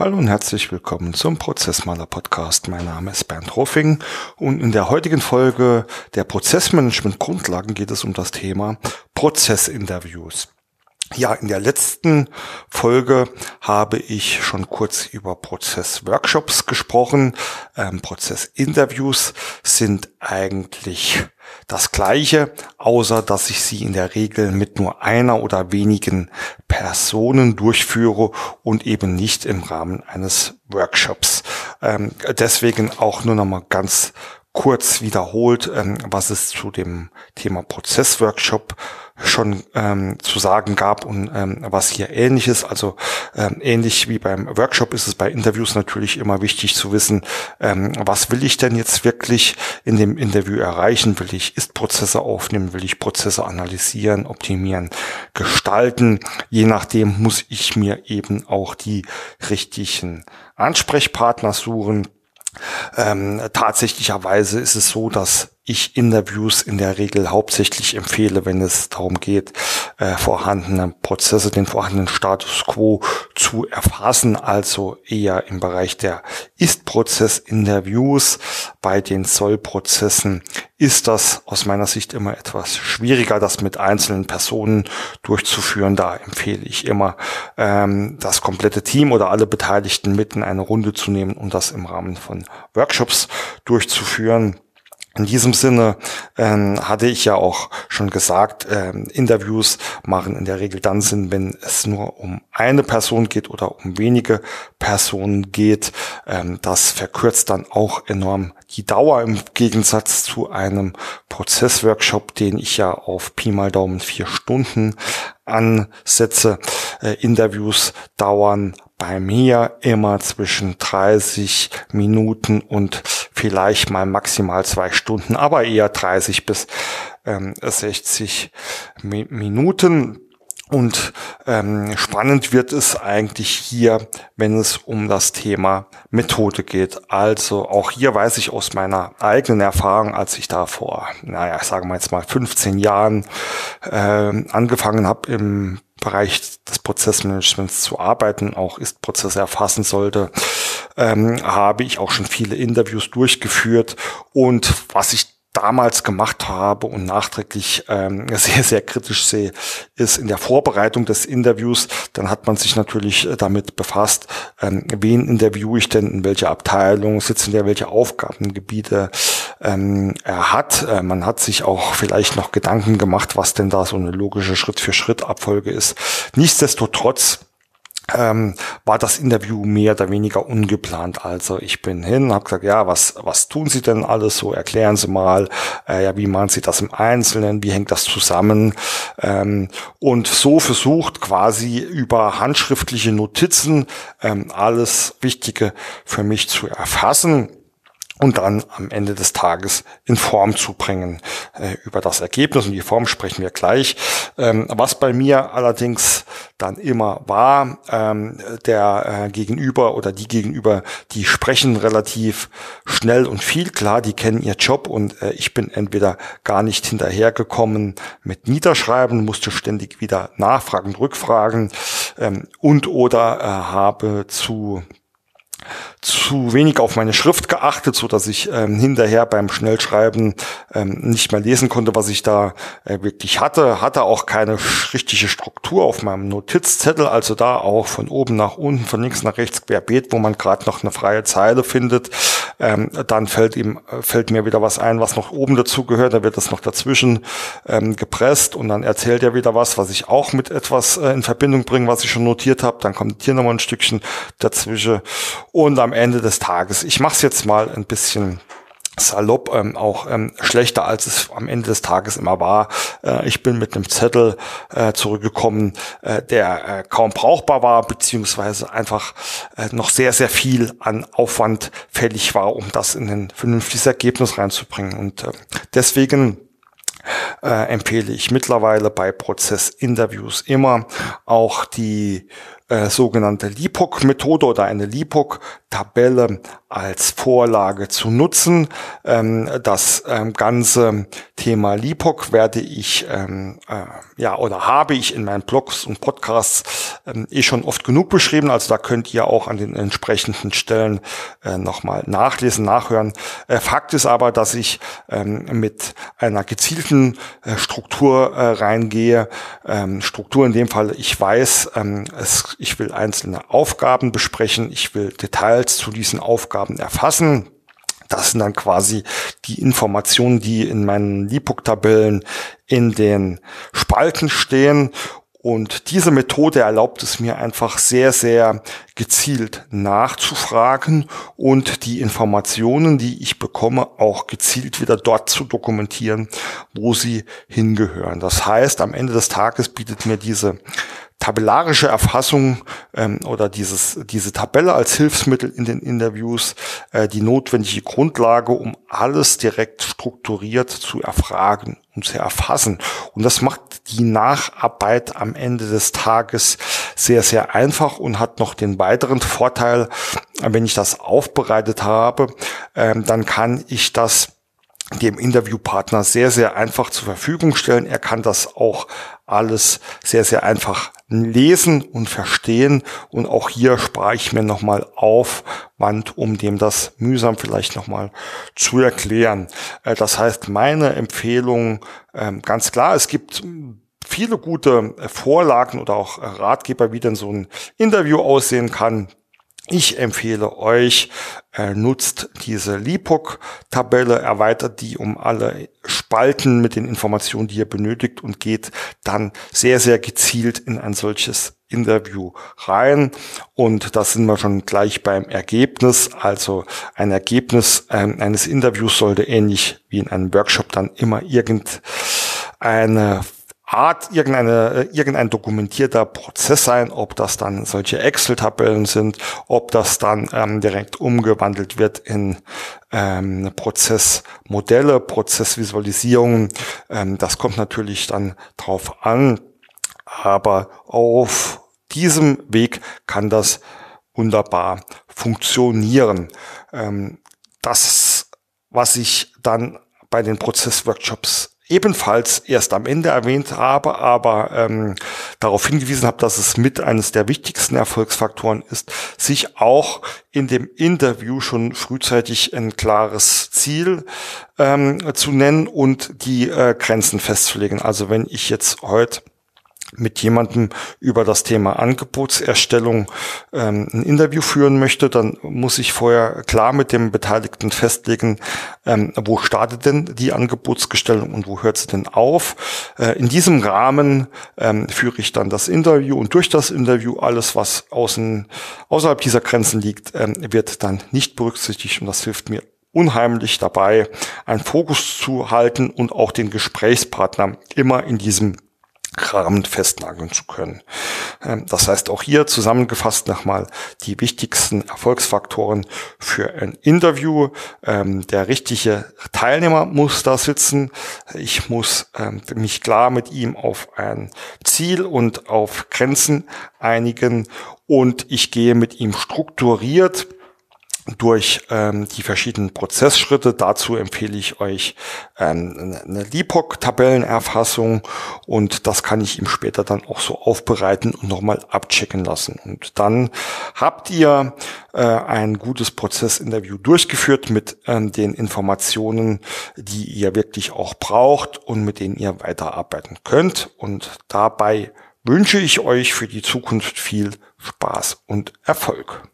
Hallo und herzlich willkommen zum Prozessmaler Podcast. Mein Name ist Bernd Ruffing und in der heutigen Folge der Prozessmanagement Grundlagen geht es um das Thema Prozessinterviews. Ja, in der letzten Folge habe ich schon kurz über Prozessworkshops gesprochen. Ähm, Prozessinterviews sind eigentlich das gleiche, außer dass ich sie in der Regel mit nur einer oder wenigen Personen durchführe und eben nicht im Rahmen eines Workshops. Ähm, deswegen auch nur noch mal ganz kurz wiederholt, ähm, was es zu dem Thema Prozessworkshop schon ähm, zu sagen gab und ähm, was hier ähnlich ist. Also ähm, ähnlich wie beim Workshop ist es bei Interviews natürlich immer wichtig zu wissen, ähm, was will ich denn jetzt wirklich in dem Interview erreichen? Will ich Ist-Prozesse aufnehmen? Will ich Prozesse analysieren, optimieren, gestalten? Je nachdem muss ich mir eben auch die richtigen Ansprechpartner suchen ähm, tatsächlicherweise ist es so, dass ich Interviews in der Regel hauptsächlich empfehle, wenn es darum geht, äh, vorhandene Prozesse, den vorhandenen Status quo zu erfassen, also eher im Bereich der Ist-Prozess-Interviews. Bei den Soll-Prozessen ist das aus meiner Sicht immer etwas schwieriger, das mit einzelnen Personen durchzuführen. Da empfehle ich immer, ähm, das komplette Team oder alle Beteiligten mit in eine Runde zu nehmen und das im Rahmen von Workshops durchzuführen. In diesem Sinne ähm, hatte ich ja auch schon gesagt, ähm, Interviews machen in der Regel dann Sinn, wenn es nur um eine Person geht oder um wenige Personen geht. Ähm, das verkürzt dann auch enorm die Dauer im Gegensatz zu einem Prozessworkshop, den ich ja auf Pi mal Daumen vier Stunden ansetze. Äh, Interviews dauern bei mir immer zwischen 30 Minuten und vielleicht mal maximal zwei Stunden, aber eher 30 bis ähm, 60 Mi Minuten. Und ähm, spannend wird es eigentlich hier, wenn es um das Thema Methode geht. Also auch hier weiß ich aus meiner eigenen Erfahrung, als ich da vor, naja, sagen wir jetzt mal 15 Jahren äh, angefangen habe im Bereich des Prozessmanagements zu arbeiten, auch Ist-Prozesse erfassen sollte, ähm, habe ich auch schon viele Interviews durchgeführt. Und was ich damals gemacht habe und nachträglich ähm, sehr, sehr kritisch sehe, ist in der Vorbereitung des Interviews, dann hat man sich natürlich äh, damit befasst, ähm, wen interviewe ich denn, in welcher Abteilung sitzen der, welche Aufgabengebiete ähm, er hat. Äh, man hat sich auch vielleicht noch Gedanken gemacht, was denn da so eine logische Schritt-für-Schritt-Abfolge ist. Nichtsdestotrotz ähm, war das Interview mehr oder weniger ungeplant. Also ich bin hin, habe gesagt, ja, was was tun Sie denn alles so? Erklären Sie mal, äh, ja, wie machen Sie das im Einzelnen? Wie hängt das zusammen? Ähm, und so versucht quasi über handschriftliche Notizen ähm, alles Wichtige für mich zu erfassen und dann am Ende des Tages in Form zu bringen. Äh, über das Ergebnis und die Form sprechen wir gleich. Ähm, was bei mir allerdings dann immer war, ähm, der äh, Gegenüber oder die Gegenüber, die sprechen relativ schnell und viel. Klar, die kennen ihr Job und äh, ich bin entweder gar nicht hinterhergekommen mit Niederschreiben, musste ständig wieder nachfragen, rückfragen ähm, und oder äh, habe zu zu wenig auf meine Schrift geachtet, so dass ich ähm, hinterher beim Schnellschreiben ähm, nicht mehr lesen konnte, was ich da äh, wirklich hatte. Hatte auch keine richtige Struktur auf meinem Notizzettel, also da auch von oben nach unten, von links nach rechts querbeet, wo man gerade noch eine freie Zeile findet. Ähm, dann fällt ihm fällt mir wieder was ein, was noch oben dazu gehört. Da wird das noch dazwischen ähm, gepresst und dann erzählt er wieder was, was ich auch mit etwas äh, in Verbindung bringe, was ich schon notiert habe. Dann kommt hier nochmal ein Stückchen dazwischen und am Ende des Tages, ich mache es jetzt mal ein bisschen salopp, ähm, auch ähm, schlechter, als es am Ende des Tages immer war. Äh, ich bin mit einem Zettel äh, zurückgekommen, äh, der äh, kaum brauchbar war, beziehungsweise einfach äh, noch sehr, sehr viel an Aufwand fällig war, um das in ein vernünftiges Ergebnis reinzubringen. Und äh, deswegen äh, empfehle ich mittlerweile bei Prozessinterviews immer auch die äh, sogenannte LIPOC-Methode oder eine LIPOC-Tabelle als Vorlage zu nutzen. Ähm, das ähm, ganze Thema LIPOC werde ich, ähm, äh, ja, oder habe ich in meinen Blogs und Podcasts ähm, eh schon oft genug beschrieben. Also da könnt ihr auch an den entsprechenden Stellen äh, nochmal nachlesen, nachhören. Äh, Fakt ist aber, dass ich ähm, mit einer gezielten äh, Struktur äh, reingehe. Ähm, Struktur in dem Fall, ich weiß, ähm, es, ich will einzelne Aufgaben besprechen, ich will Details zu diesen Aufgaben erfassen. Das sind dann quasi die Informationen, die in meinen LIPOC-Tabellen in den Spalten stehen und diese Methode erlaubt es mir einfach sehr, sehr gezielt nachzufragen und die Informationen, die ich bekomme, auch gezielt wieder dort zu dokumentieren, wo sie hingehören. Das heißt, am Ende des Tages bietet mir diese tabellarische Erfassung ähm, oder dieses, diese Tabelle als Hilfsmittel in den Interviews äh, die notwendige Grundlage, um alles direkt strukturiert zu erfragen und zu erfassen. Und das macht die Nacharbeit am Ende des Tages sehr, sehr einfach und hat noch den weiteren Vorteil, wenn ich das aufbereitet habe, ähm, dann kann ich das dem Interviewpartner sehr, sehr einfach zur Verfügung stellen. Er kann das auch alles sehr, sehr einfach lesen und verstehen. Und auch hier spare ich mir nochmal Aufwand, um dem das mühsam vielleicht nochmal zu erklären. Äh, das heißt, meine Empfehlung, ähm, ganz klar, es gibt viele gute Vorlagen oder auch Ratgeber, wie denn so ein Interview aussehen kann. Ich empfehle euch, äh, nutzt diese LIPOC-Tabelle, erweitert die um alle Spalten mit den Informationen, die ihr benötigt und geht dann sehr, sehr gezielt in ein solches Interview rein. Und da sind wir schon gleich beim Ergebnis. Also ein Ergebnis äh, eines Interviews sollte ähnlich wie in einem Workshop dann immer irgendeine Art irgendeine, äh, irgendein dokumentierter Prozess sein, ob das dann solche Excel-Tabellen sind, ob das dann ähm, direkt umgewandelt wird in ähm, Prozessmodelle, Prozessvisualisierungen. Ähm, das kommt natürlich dann drauf an, aber auf diesem Weg kann das wunderbar funktionieren. Ähm, das, was ich dann bei den Prozessworkshops ebenfalls erst am Ende erwähnt habe, aber ähm, darauf hingewiesen habe, dass es mit eines der wichtigsten Erfolgsfaktoren ist, sich auch in dem Interview schon frühzeitig ein klares Ziel ähm, zu nennen und die äh, Grenzen festzulegen. Also wenn ich jetzt heute mit jemandem über das Thema Angebotserstellung ähm, ein Interview führen möchte, dann muss ich vorher klar mit dem Beteiligten festlegen, ähm, wo startet denn die Angebotsgestellung und wo hört sie denn auf. Äh, in diesem Rahmen ähm, führe ich dann das Interview und durch das Interview alles, was außen, außerhalb dieser Grenzen liegt, ähm, wird dann nicht berücksichtigt und das hilft mir unheimlich dabei, einen Fokus zu halten und auch den Gesprächspartner immer in diesem Rahmen festnageln zu können. Ähm, das heißt auch hier zusammengefasst nochmal die wichtigsten Erfolgsfaktoren für ein Interview. Ähm, der richtige Teilnehmer muss da sitzen. Ich muss ähm, mich klar mit ihm auf ein Ziel und auf Grenzen einigen und ich gehe mit ihm strukturiert durch ähm, die verschiedenen Prozessschritte. Dazu empfehle ich euch ähm, eine LIPOC-Tabellenerfassung und das kann ich ihm später dann auch so aufbereiten und nochmal abchecken lassen. Und dann habt ihr äh, ein gutes Prozessinterview durchgeführt mit ähm, den Informationen, die ihr wirklich auch braucht und mit denen ihr weiterarbeiten könnt. Und dabei wünsche ich euch für die Zukunft viel Spaß und Erfolg.